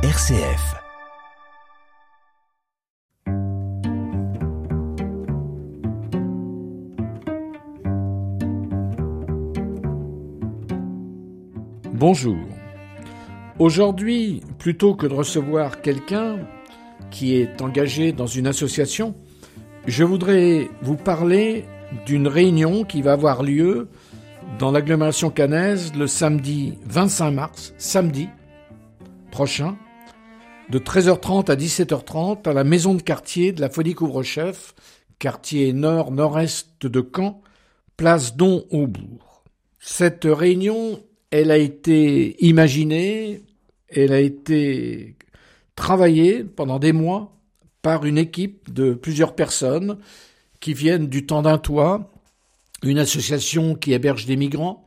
RCF. Bonjour. Aujourd'hui, plutôt que de recevoir quelqu'un qui est engagé dans une association, je voudrais vous parler d'une réunion qui va avoir lieu dans l'agglomération cannaise le samedi 25 mars, samedi prochain, de 13h30 à 17h30 à la maison de quartier de la Folie Couvre-Chef, quartier nord-nord-est de Caen, place Don Aubourg. Cette réunion, elle a été imaginée, elle a été travaillée pendant des mois par une équipe de plusieurs personnes qui viennent du temps d'un toit, une association qui héberge des migrants,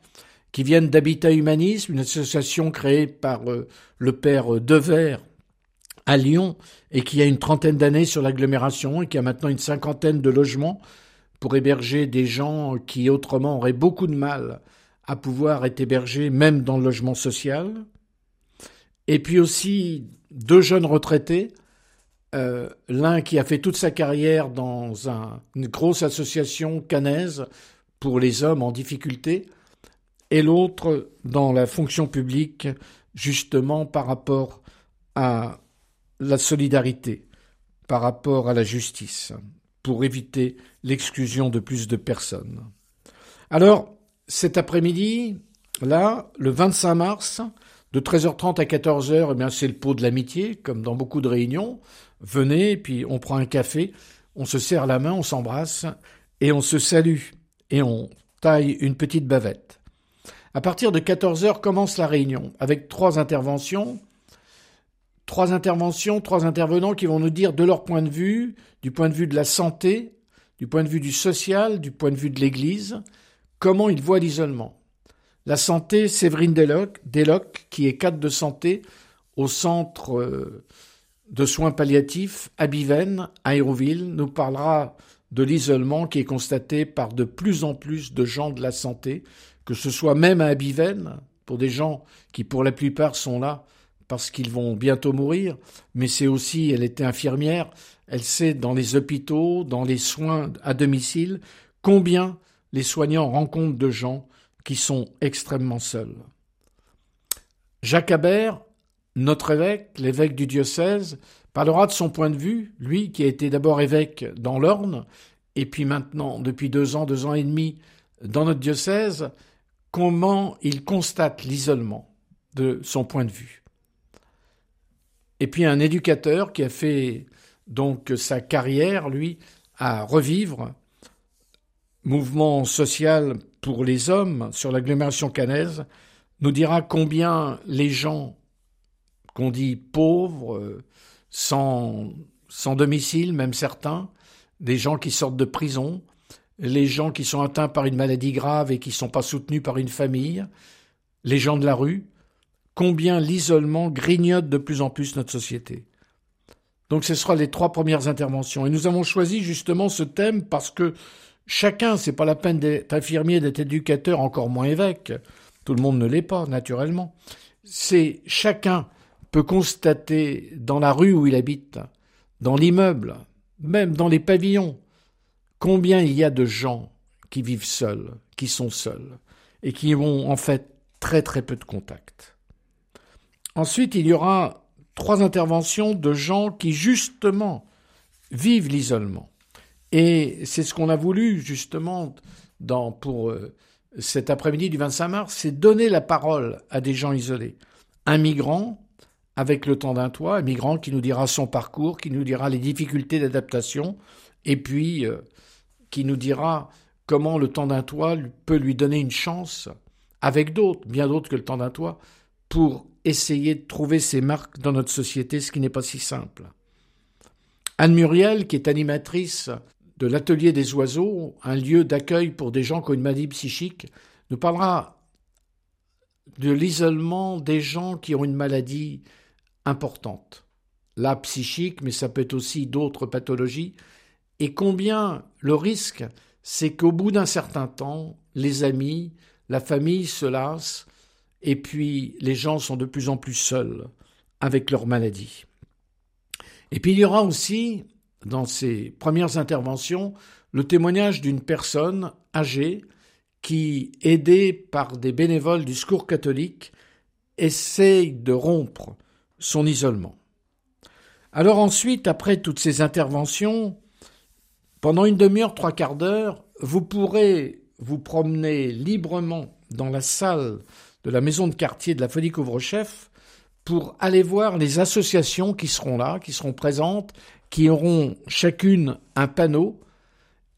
qui viennent d'Habitat Humanisme, une association créée par euh, le père Devers à Lyon et qui a une trentaine d'années sur l'agglomération et qui a maintenant une cinquantaine de logements pour héberger des gens qui autrement auraient beaucoup de mal à pouvoir être hébergés même dans le logement social. Et puis aussi deux jeunes retraités, euh, l'un qui a fait toute sa carrière dans une grosse association canaise pour les hommes en difficulté, et l'autre dans la fonction publique, justement par rapport à la solidarité, par rapport à la justice, pour éviter l'exclusion de plus de personnes. Alors, cet après-midi, là, le 25 mars, de 13h30 à 14h, eh bien, c'est le pot de l'amitié, comme dans beaucoup de réunions. Venez, puis on prend un café, on se serre la main, on s'embrasse, et on se salue et on taille une petite bavette. À partir de 14 heures commence la réunion avec trois interventions. Trois interventions, trois intervenants qui vont nous dire de leur point de vue, du point de vue de la santé, du point de vue du social, du point de vue de l'Église, comment ils voient l'isolement. La santé, Séverine Deloc, qui est cadre de santé au centre euh, de soins palliatifs à Biven, à Hérouville, nous parlera de l'isolement qui est constaté par de plus en plus de gens de la santé, que ce soit même à Abiven, pour des gens qui pour la plupart sont là parce qu'ils vont bientôt mourir, mais c'est aussi, elle était infirmière, elle sait dans les hôpitaux, dans les soins à domicile, combien les soignants rencontrent de gens qui sont extrêmement seuls. Jacques Habert, notre évêque, l'évêque du diocèse, parlera de son point de vue, lui qui a été d'abord évêque dans l'Orne, et puis maintenant, depuis deux ans, deux ans et demi, dans notre diocèse, comment il constate l'isolement de son point de vue. Et puis un éducateur qui a fait donc sa carrière, lui, à revivre, mouvement social pour les hommes sur l'agglomération canaise, nous dira combien les gens qu'on dit pauvres, sans, sans domicile, même certains, des gens qui sortent de prison, les gens qui sont atteints par une maladie grave et qui ne sont pas soutenus par une famille, les gens de la rue, combien l'isolement grignote de plus en plus notre société. Donc ce sera les trois premières interventions. Et nous avons choisi justement ce thème parce que chacun, c'est pas la peine d'être infirmier, d'être éducateur, encore moins évêque. Tout le monde ne l'est pas, naturellement. C'est chacun peut constater dans la rue où il habite, dans l'immeuble, même dans les pavillons, combien il y a de gens qui vivent seuls, qui sont seuls, et qui ont en fait très très peu de contacts. Ensuite, il y aura trois interventions de gens qui justement vivent l'isolement. Et c'est ce qu'on a voulu justement pour euh, cet après-midi du 25 mars, c'est donner la parole à des gens isolés. Un migrant avec le temps d'un toit, un migrant qui nous dira son parcours, qui nous dira les difficultés d'adaptation, et puis euh, qui nous dira comment le temps d'un toit peut lui donner une chance, avec d'autres, bien d'autres que le temps d'un toit, pour essayer de trouver ses marques dans notre société, ce qui n'est pas si simple. Anne Muriel, qui est animatrice de l'Atelier des oiseaux, un lieu d'accueil pour des gens qui ont une maladie psychique, nous parlera de l'isolement des gens qui ont une maladie importante. La psychique, mais ça peut être aussi d'autres pathologies. Et combien le risque, c'est qu'au bout d'un certain temps, les amis, la famille se lassent, et puis les gens sont de plus en plus seuls avec leur maladie. Et puis il y aura aussi, dans ces premières interventions, le témoignage d'une personne âgée qui, aidée par des bénévoles du secours catholique, essaye de rompre son isolement. Alors ensuite, après toutes ces interventions, pendant une demi-heure, trois quarts d'heure, vous pourrez vous promener librement dans la salle de la maison de quartier de la Folie Couvre-Chef pour aller voir les associations qui seront là, qui seront présentes, qui auront chacune un panneau,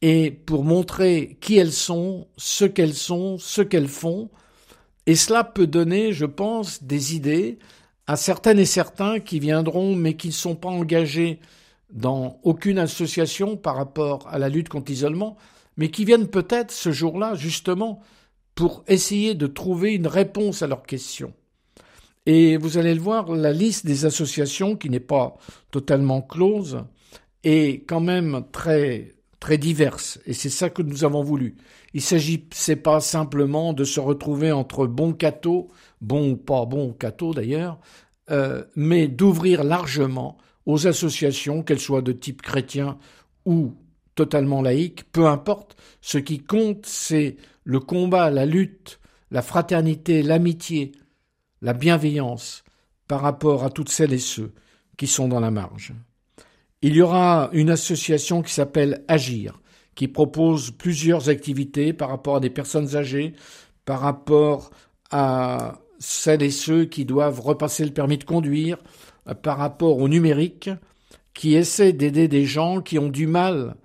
et pour montrer qui elles sont, ce qu'elles sont, ce qu'elles font. Et cela peut donner, je pense, des idées à certaines et certains qui viendront mais qui ne sont pas engagés dans aucune association par rapport à la lutte contre l'isolement, mais qui viennent peut-être ce jour-là justement pour essayer de trouver une réponse à leurs questions. Et vous allez le voir, la liste des associations, qui n'est pas totalement close, est quand même très, très diverse. Et c'est ça que nous avons voulu. Il s'agit, c'est pas simplement de se retrouver entre bons cathos, bons ou pas bons cathos d'ailleurs, euh, mais d'ouvrir largement aux associations, qu'elles soient de type chrétien ou totalement laïque, peu importe. Ce qui compte, c'est le combat, la lutte, la fraternité, l'amitié, la bienveillance par rapport à toutes celles et ceux qui sont dans la marge. Il y aura une association qui s'appelle Agir, qui propose plusieurs activités par rapport à des personnes âgées, par rapport à celles et ceux qui doivent repasser le permis de conduire, par rapport au numérique, qui essaie d'aider des gens qui ont du mal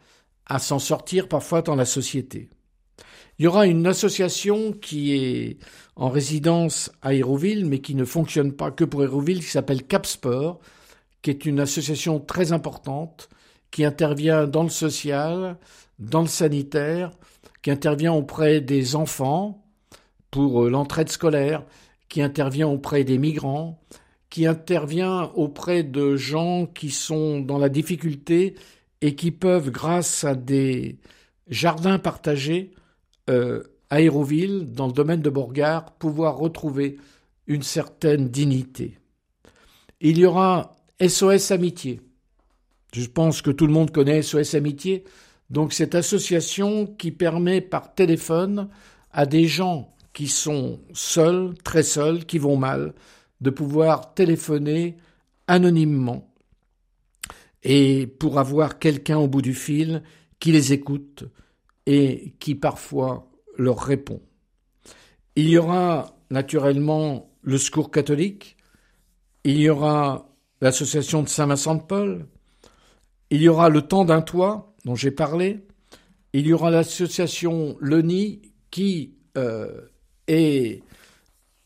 à s'en sortir parfois dans la société. Il y aura une association qui est en résidence à Hérouville, mais qui ne fonctionne pas que pour Hérouville, qui s'appelle Capsport, qui est une association très importante, qui intervient dans le social, dans le sanitaire, qui intervient auprès des enfants pour euh, l'entraide scolaire, qui intervient auprès des migrants, qui intervient auprès de gens qui sont dans la difficulté et qui peuvent, grâce à des jardins partagés euh, à Hérouville, dans le domaine de Borgard, pouvoir retrouver une certaine dignité. Il y aura SOS Amitié. Je pense que tout le monde connaît SOS Amitié. Donc cette association qui permet par téléphone à des gens qui sont seuls, très seuls, qui vont mal, de pouvoir téléphoner anonymement et pour avoir quelqu'un au bout du fil qui les écoute et qui parfois leur répond. Il y aura naturellement le secours catholique, il y aura l'association de Saint-Vincent de Paul, il y aura le temps d'un toit dont j'ai parlé, il y aura l'association LENI qui euh, est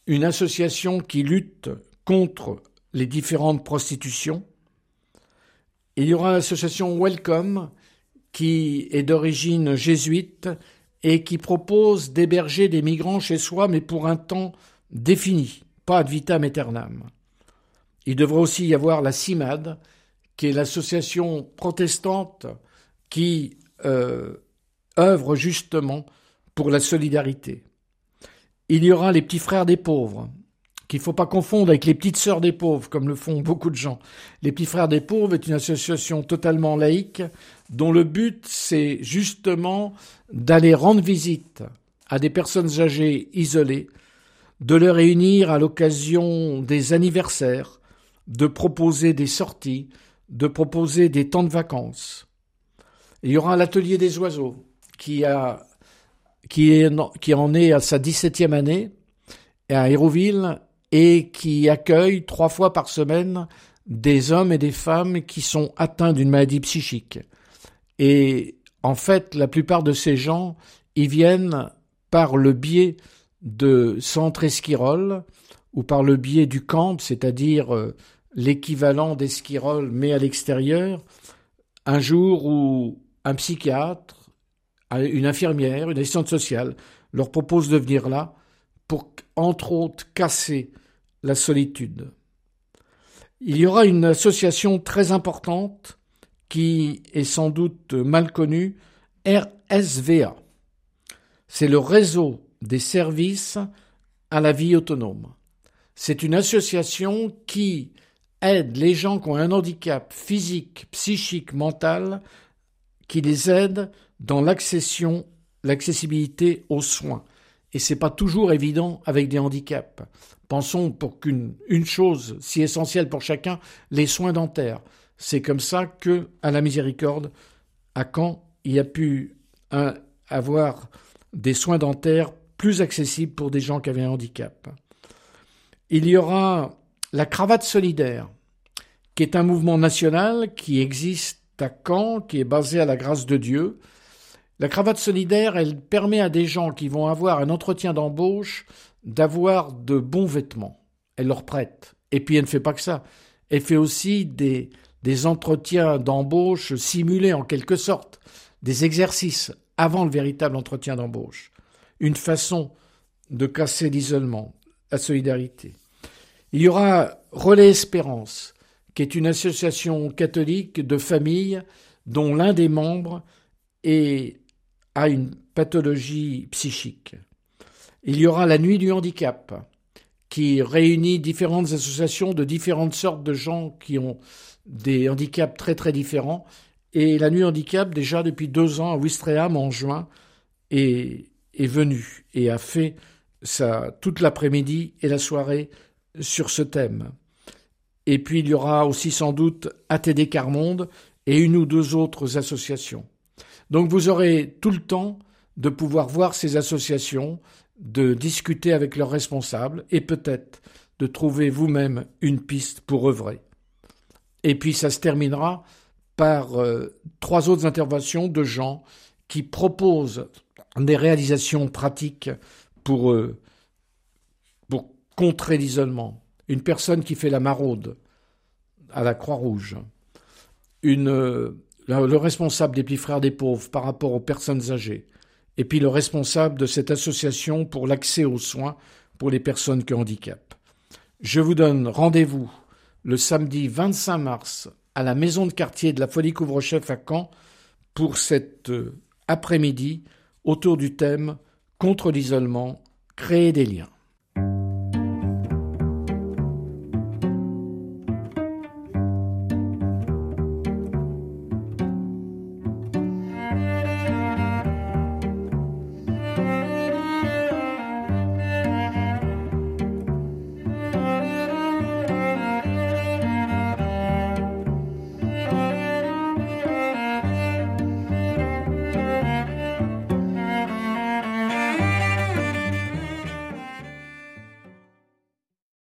une association qui lutte contre les différentes prostitutions. Il y aura l'association Welcome qui est d'origine jésuite et qui propose d'héberger des migrants chez soi, mais pour un temps défini, pas ad vitam aeternam. Il devrait aussi y avoir la CIMAD, qui est l'association protestante qui euh, œuvre justement pour la solidarité. Il y aura les petits frères des pauvres, qu'il ne faut pas confondre avec les petites sœurs des pauvres, comme le font beaucoup de gens. Les petits frères des pauvres est une association totalement laïque, dont le but, c'est justement d'aller rendre visite à des personnes âgées isolées, de les réunir à l'occasion des anniversaires, de proposer des sorties, de proposer des temps de vacances. il y aura l'atelier des oiseaux qui en est à sa 17e année à Hérouville et qui accueille trois fois par semaine des hommes et des femmes qui sont atteints d'une maladie psychique. Et en fait, la plupart de ces gens, ils viennent par le biais de Centre Esquirol ou par le biais du camp, c'est-à-dire euh, l'équivalent d'Esquirol mais à l'extérieur, un jour où un psychiatre, une infirmière, une assistante sociale leur propose de venir là pour, entre autres, casser la solitude. Il y aura une association très importante qui est sans doute mal connue, RSVA. C'est le réseau des services à la vie autonome. C'est une association qui aide les gens qui ont un handicap physique, psychique, mental, qui les aide dans l'accessibilité aux soins. Et c'est pas toujours évident avec des handicaps. Pensons pour qu'une une chose si essentielle pour chacun, les soins dentaires. C'est comme ça que, à la miséricorde, à Caen, il y a pu avoir des soins dentaires plus accessibles pour des gens qui avaient un handicap. Il y aura la cravate solidaire, qui est un mouvement national qui existe à Caen, qui est basé à la grâce de Dieu. La cravate solidaire, elle permet à des gens qui vont avoir un entretien d'embauche d'avoir de bons vêtements. Elle leur prête. Et puis elle ne fait pas que ça. Elle fait aussi des, des entretiens d'embauche simulés en quelque sorte, des exercices avant le véritable entretien d'embauche. Une façon de casser l'isolement, la solidarité. Il y aura Relais Espérance, qui est une association catholique de familles dont l'un des membres a une pathologie psychique. Il y aura la Nuit du handicap, qui réunit différentes associations de différentes sortes de gens qui ont des handicaps très très différents. Et la Nuit handicap, déjà depuis deux ans à Ouistreham en juin, est, est venue et a fait ça toute l'après-midi et la soirée sur ce thème. Et puis il y aura aussi sans doute ATD Carmonde et une ou deux autres associations. Donc vous aurez tout le temps de pouvoir voir ces associations, de discuter avec leurs responsables et peut-être de trouver vous-même une piste pour œuvrer. Et puis ça se terminera par euh, trois autres interventions de gens qui proposent des réalisations pratiques pour, euh, pour contrer l'isolement. Une personne qui fait la maraude à la Croix-Rouge, euh, le responsable des petits frères des pauvres par rapport aux personnes âgées, et puis le responsable de cette association pour l'accès aux soins pour les personnes qui ont handicap. Je vous donne rendez-vous le samedi 25 mars à la maison de quartier de la Folie Couvre-Chef à Caen pour cet euh, après-midi autour du thème Contre l'isolement, créer des liens.